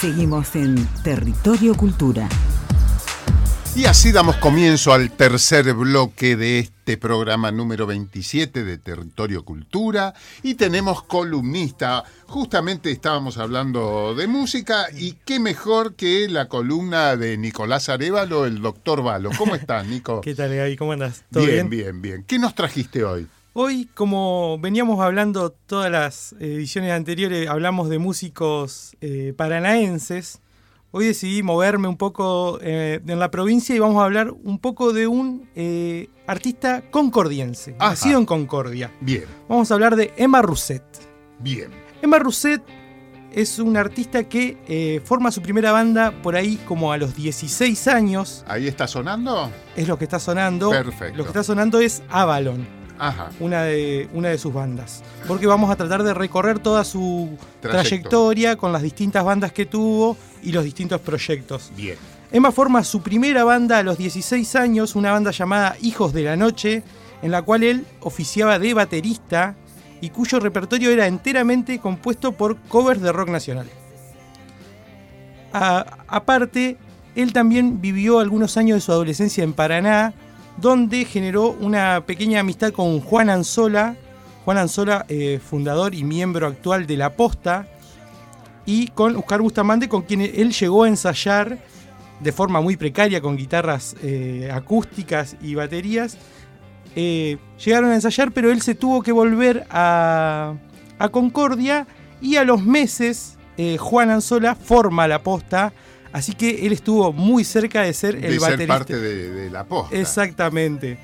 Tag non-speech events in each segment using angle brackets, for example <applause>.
Seguimos en Territorio Cultura. Y así damos comienzo al tercer bloque de este programa número 27 de Territorio Cultura. Y tenemos columnista. Justamente estábamos hablando de música y qué mejor que la columna de Nicolás Arevalo, el doctor Valo. ¿Cómo estás, Nico? ¿Qué tal, Gaby? ¿Cómo andas? ¿Todo bien, bien, bien. ¿Qué nos trajiste hoy? Hoy, como veníamos hablando todas las ediciones anteriores, hablamos de músicos eh, paranaenses. Hoy decidí moverme un poco eh, en la provincia y vamos a hablar un poco de un eh, artista concordiense, nacido en Concordia. Bien. Vamos a hablar de Emma Rousset. Bien. Emma Rousset es un artista que forma su primera banda por ahí como a los 16 años. ¿Ahí está sonando? Es lo que está sonando. Perfecto. Lo que está sonando es Avalon una, de, una de sus bandas. Porque vamos a tratar de recorrer toda su trayectoria con las distintas bandas que tuvo y los distintos proyectos. Bien. Emma forma su primera banda a los 16 años, una banda llamada Hijos de la Noche, en la cual él oficiaba de baterista y cuyo repertorio era enteramente compuesto por covers de rock nacional. aparte, él también vivió algunos años de su adolescencia en Paraná, donde generó una pequeña amistad con Juan Anzola, Juan Anzola, eh, fundador y miembro actual de La Posta, y con Oscar Bustamante, con quien él llegó a ensayar de forma muy precaria con guitarras eh, acústicas y baterías. Eh, llegaron a ensayar, pero él se tuvo que volver a, Concordia y a los meses Juan Anzola forma La Posta Así que él estuvo muy cerca de ser el de parte de, la posta. Exactamente.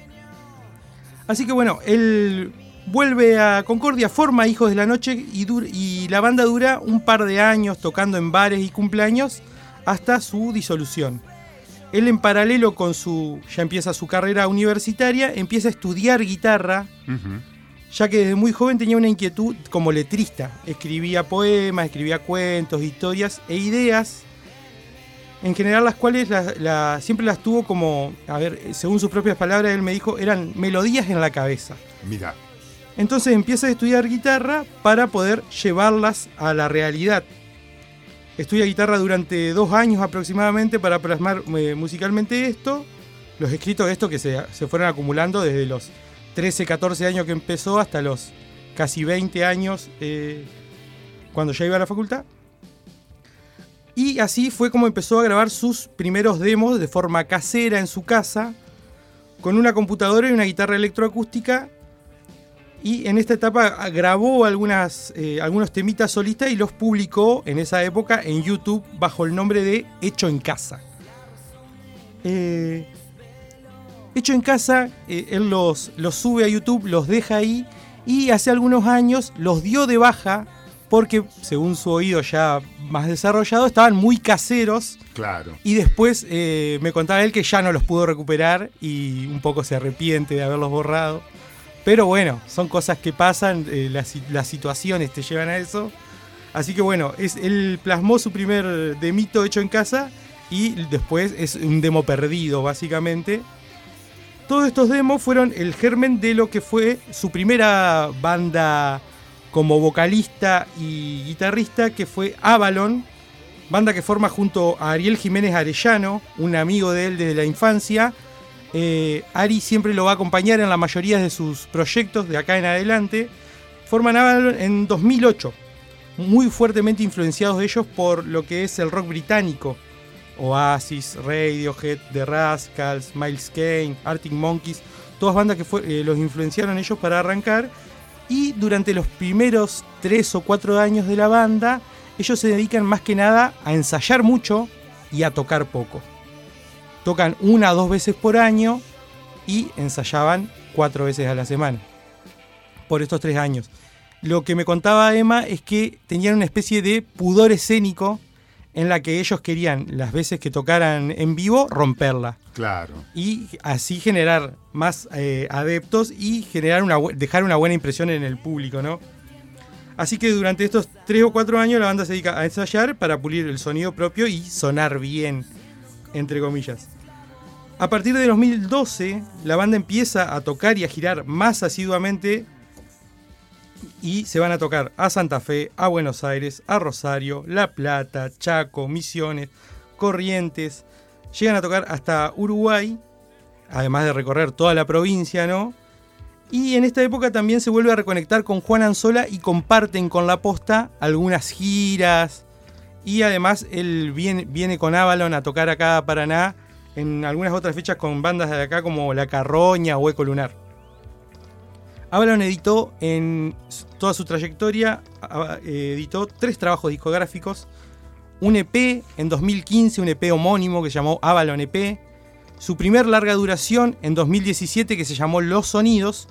Así que bueno, él vuelve a Concordia, forma Hijos de la Noche y, y la banda dura un par de años tocando en bares y cumpleaños hasta su disolución. Él en paralelo con su, ya empieza su carrera universitaria, empieza a estudiar guitarra, ya que desde muy joven tenía una inquietud como letrista. Escribía poemas, escribía cuentos, historias e ideas en general las cuales siempre las tuvo como, a ver, según sus propias palabras, él me dijo, eran melodías en la cabeza. Mira. Entonces empieza a estudiar guitarra para poder llevarlas a la realidad. Estudia guitarra durante dos años aproximadamente para plasmar eh, musicalmente esto. Los escritos de esto que se, fueron acumulando desde los 13, 14 años que empezó hasta los casi 20 años eh, cuando ya iba a la facultad. Y así fue como empezó a grabar sus primeros demos de forma casera en su casa, con una computadora y una guitarra electroacústica. Y en esta etapa grabó algunas, eh, algunos temitas solistas y los publicó en esa época en YouTube bajo el nombre de Hecho en Casa. Eh, Hecho en Casa, eh, él los, los sube a YouTube, los deja ahí y hace algunos años los dio de baja porque según su oído ya más desarrollado, estaban muy caseros. Claro. Y después eh, me contaba él que ya no los pudo recuperar y un poco se arrepiente de haberlos borrado. Pero bueno, son cosas que pasan, eh, las, situaciones te llevan a eso. Así que bueno, es, él plasmó su primer demito hecho en casa y después es un demo perdido, básicamente. Todos estos demos fueron el germen de lo que fue su primera banda como vocalista y guitarrista, que fue Avalon, banda que forma junto a Ariel Jiménez Arellano, un amigo de él desde la infancia. Eh, Ari siempre lo va a acompañar en la mayoría de sus proyectos de acá en adelante. Forman Avalon en 2008, muy fuertemente influenciados ellos por lo que es el rock británico. Oasis, Radiohead, The Rascals, Miles Kane, Arctic Monkeys, todas bandas que eh, los influenciaron ellos para arrancar y durante los primeros tres o cuatro años de la banda, ellos se dedican más que nada a ensayar mucho y a tocar poco. Tocan una o dos veces por año y ensayaban cuatro veces a la semana. Por estos tres años. Lo que me contaba Emma es que tenían una especie de pudor escénico en la que ellos querían, las veces que tocaran en vivo, romperla. Claro. Y así generar más eh, adeptos y generar una, dejar una buena impresión en el público, ¿no? Así que durante estos tres o cuatro años la banda se dedica a ensayar para pulir el sonido propio y sonar bien, entre comillas. A partir de 2012, la banda empieza a tocar y a girar más asiduamente y se van a tocar a Santa Fe, a Buenos Aires, a Rosario, La Plata, Chaco, Misiones, Corrientes. Llegan a tocar hasta Uruguay, además de recorrer toda la provincia, ¿no? Y en esta época también se vuelve a reconectar con Juan Anzola y comparten con la posta algunas giras. Y además él viene, viene con Avalon a tocar acá a Paraná en algunas otras fechas con bandas de acá como La Carroña o Eco Lunar. Avalon editó en toda su trayectoria, eh, editó tres trabajos discográficos, un EP en 2015, un EP homónimo que se llamó Avalon EP, su primer larga duración en 2017 que se llamó Los Sonidos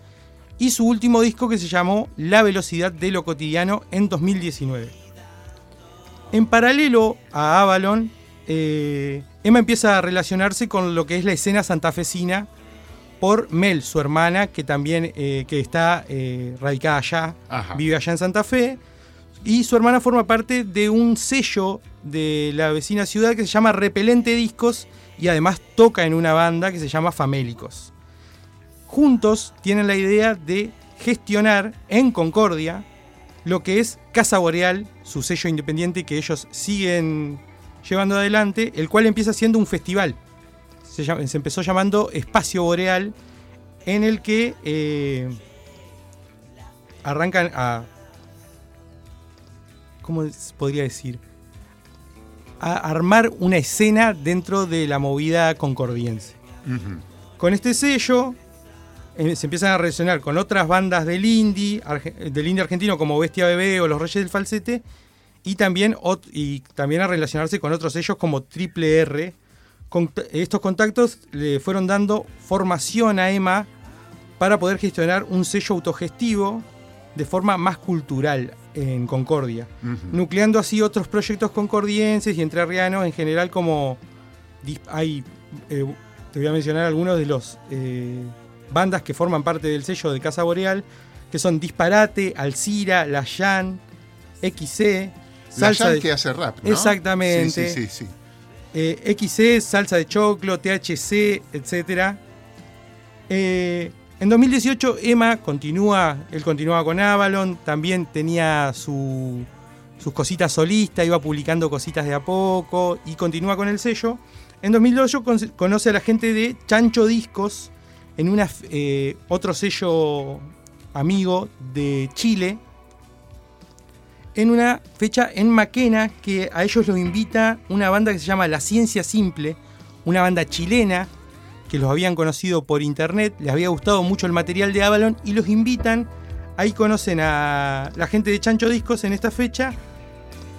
y su último disco que se llamó La Velocidad de lo Cotidiano en 2019. En paralelo a Avalon, eh, Emma empieza a relacionarse con lo que es la escena santafesina por Mel, su hermana, que también eh, que está eh, radicada allá, vive allá en Santa Fe, y su hermana forma parte de un sello de la vecina ciudad que se llama Repelente Discos y además toca en una banda que se llama Famélicos. Juntos tienen la idea de gestionar en Concordia lo que es Casa Boreal, su sello independiente que ellos siguen llevando adelante, el cual empieza siendo un festival. Se, empezó llamando Espacio Boreal, en el que eh, arrancan a... ¿Cómo podría decir? A armar una escena dentro de la movida concordiense. Con este sello eh, se empiezan a relacionar con otras bandas del indie, del indie argentino como Bestia Bebé o Los Reyes del Falsete, y también, y también a relacionarse con otros sellos como Triple R. estos contactos le fueron dando formación a Emma para poder gestionar un sello autogestivo de forma más cultural en Concordia, nucleando así otros proyectos concordienses y entrerrianos en general como hay, eh, te voy a mencionar algunos de los eh, bandas que forman parte del sello de Casa Boreal, que son Disparate, Alcira, La Yan, XC, salsa de... que hace rap, ¿no? Exactamente. Sí, sí, sí. Eh, XC, salsa de choclo, THC, etc. Eh, en 2018 Emma continúa, él continuaba con Avalon, también tenía sus cositas solistas, iba publicando cositas de a poco y continúa con el sello. En 2008 conoce a la gente de Chancho Discos en una, eh, otro sello amigo de Chile, en una fecha en Maquena que a ellos los invita una banda que se llama La Ciencia Simple, una banda chilena que los habían conocido por internet, les había gustado mucho el material de Avalon y los invitan. Ahí conocen a la gente de Chancho Discos en esta fecha.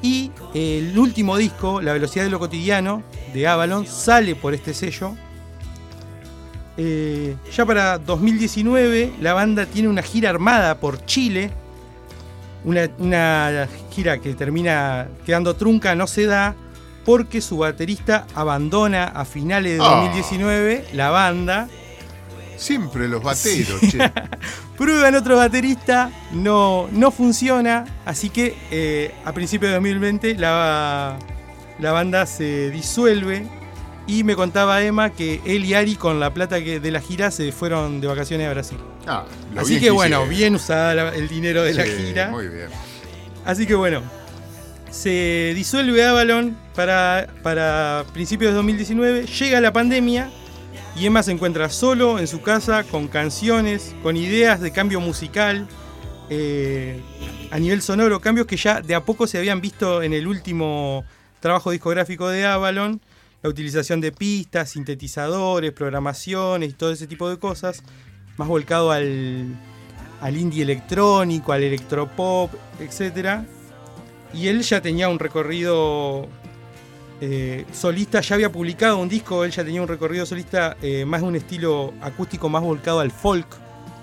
Y el último disco, La Velocidad de lo Cotidiano, de Avalon, sale por este sello. Eh, ya para 2019 la banda tiene una gira armada por Chile una, gira que termina quedando trunca no se da porque su baterista abandona a finales de 2019 ah. la banda. Siempre los bateros, che. <laughs> Prueban otro baterista, no, no funciona, así que eh, a principios de 2020 la, la banda se disuelve y me contaba Emma que él y Ari con la plata que de la gira se fueron de vacaciones a Brasil. Ah, Así que bueno, bien usada el dinero de la gira. Muy bien. Así que bueno, se disuelve Avalon para, para principios de 2019, llega la pandemia y Emma se encuentra solo en su casa con canciones, con ideas de cambio musical, eh, a nivel sonoro, cambios que ya de a poco se habían visto en el último trabajo discográfico de Avalon la utilización de pistas, sintetizadores, programaciones y todo ese tipo de cosas, más volcado al, al indie electrónico, al electropop, etc. Y él ya tenía un recorrido eh, solista, ya había publicado un disco, él ya tenía un recorrido solista eh, más de un estilo acústico más volcado al folk,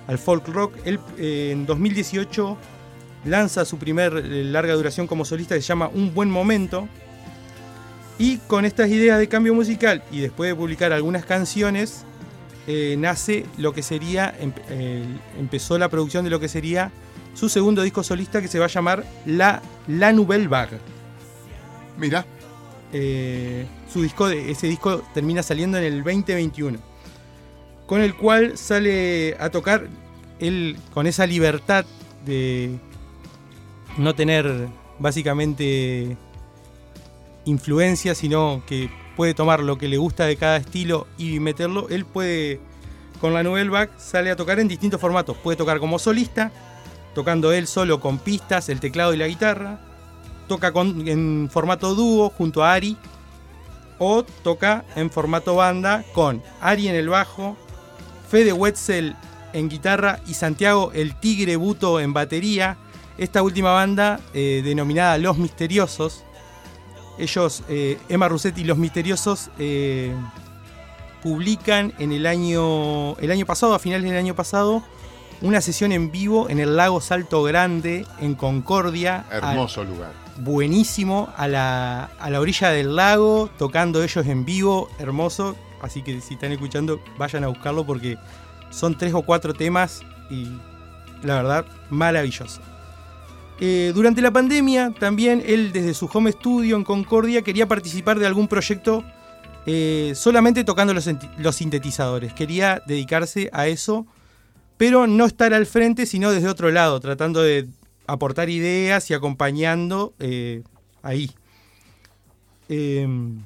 al folk rock. Él eh, en 2018 lanza su primer larga duración como solista que se llama Un Buen Momento y con estas ideas de cambio musical y después de publicar algunas canciones, eh, nace lo que sería, em, empezó la producción de lo que sería su segundo disco solista que se va a llamar La, la Nouvelle Vague. Mira. Eh, su disco, ese disco termina saliendo en el 2021. Con el cual sale a tocar él con esa libertad de, no tener básicamente influencia, sino que puede tomar lo que le gusta de cada estilo y meterlo. Él puede, con la Nouvelle Vague, sale a tocar en distintos formatos. Puede tocar como solista, tocando él solo con pistas, el teclado y la guitarra. Toca en formato dúo junto a Ari. O toca en formato banda con Ari en el bajo, Fede Wetzel en guitarra y Santiago el Tigre Buto en batería. Esta última banda, eh, denominada Los Misteriosos, ellos, eh, Emma Russetti y Los Misteriosos, eh, publican en el año, el año pasado, a finales del año pasado, una sesión en vivo en el lago Salto Grande, en Concordia. Hermoso lugar. Buenísimo, a la, a la orilla del lago, tocando ellos en vivo, hermoso. Así que si están escuchando, vayan a buscarlo porque son tres o cuatro temas y la verdad, maravilloso. Eh, durante la pandemia, también él desde su home studio en Concordia quería participar de algún proyecto eh, solamente tocando los, sintetizadores. Quería dedicarse a eso, pero no estar al frente, sino desde otro lado, tratando de aportar ideas y acompañando eh, ahí. Em,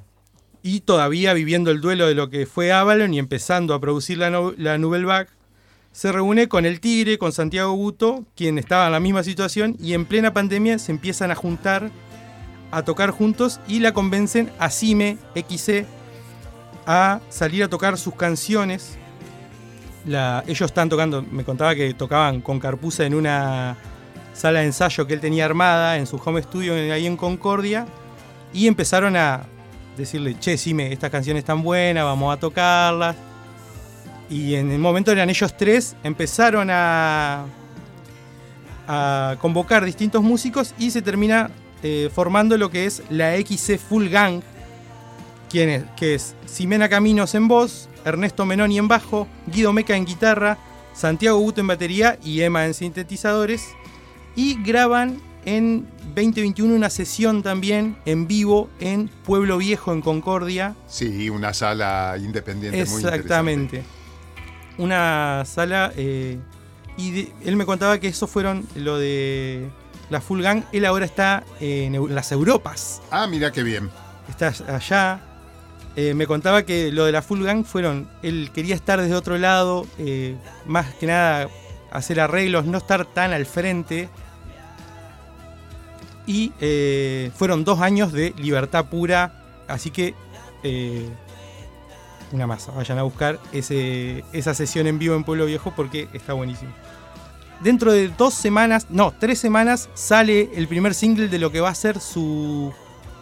y todavía viviendo el duelo de lo que fue Avalon y empezando a producir la, no, Nouvelle se reúne con el Tigre, con Santiago Buto, quien estaba en la misma situación, y en plena pandemia se empiezan a juntar, a tocar juntos, y la convencen a Cime XC a salir a tocar sus canciones. La, ellos están tocando, me contaba que tocaban con Carpuza en una sala de ensayo que él tenía armada en su home studio ahí en Concordia, y empezaron a decirle, che, Cime, estas canciones están buenas, vamos a tocarlas y en el momento eran ellos tres, empezaron a, a convocar distintos músicos y se termina eh, formando lo que es la XC Full Gang, quien es, que es Ximena Caminos en voz, Ernesto Menoni en bajo, Guido Meca en guitarra, Santiago Buto en batería y Emma en sintetizadores. Y graban en 2021 una sesión también en vivo en Pueblo Viejo, en Concordia. Sí, una sala independiente Exactamente. muy una sala eh, y él me contaba que eso fueron lo de la Full Gang. Él ahora está en las Europas. Ah, mira qué bien. Está allá. Eh, me contaba que lo de la Full Gang fueron, él quería estar desde otro lado, eh, más que nada hacer arreglos, no estar tan al frente. Y fueron dos años de libertad pura, así que una masa. Vayan a buscar ese, esa sesión en vivo en Pueblo Viejo porque está buenísimo. Dentro de dos semanas, no, tres semanas, sale el primer single de lo que va a ser su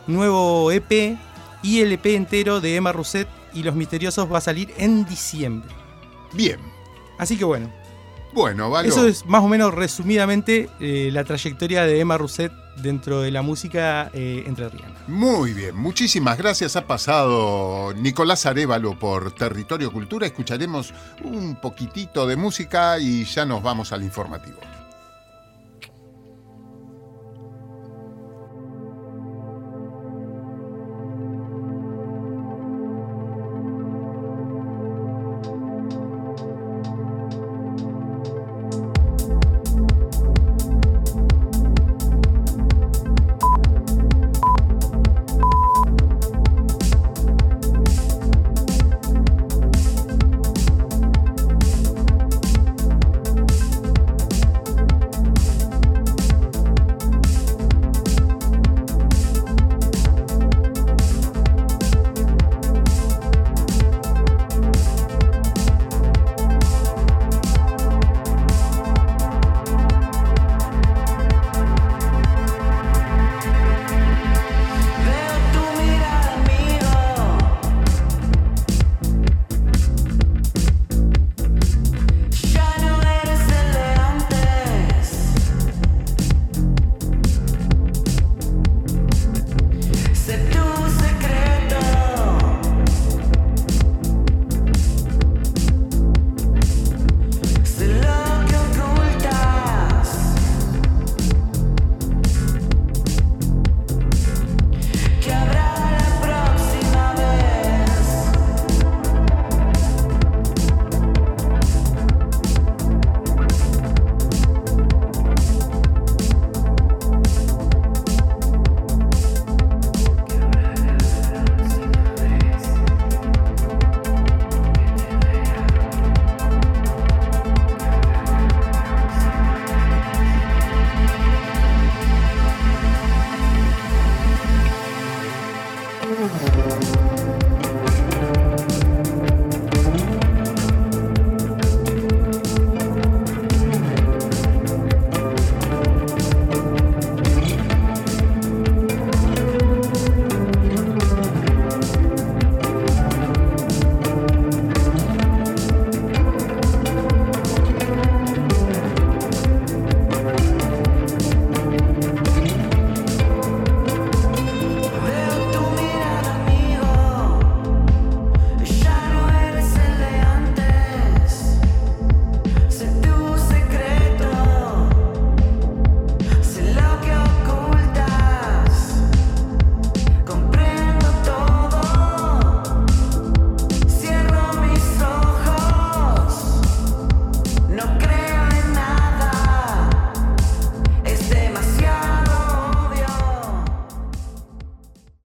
nuevo EP y el EP entero de Emma Rousset y Los Misteriosos va a salir en diciembre. Bien. Así que bueno. Bueno, vale. Eso es más o menos resumidamente eh, la trayectoria de Emma Rousset dentro de la música eh, entrerriana. Muy bien, muchísimas gracias. Ha pasado Nicolás Arevalo por Territorio Cultura. Escucharemos un poquitito de música y ya nos vamos al informativo.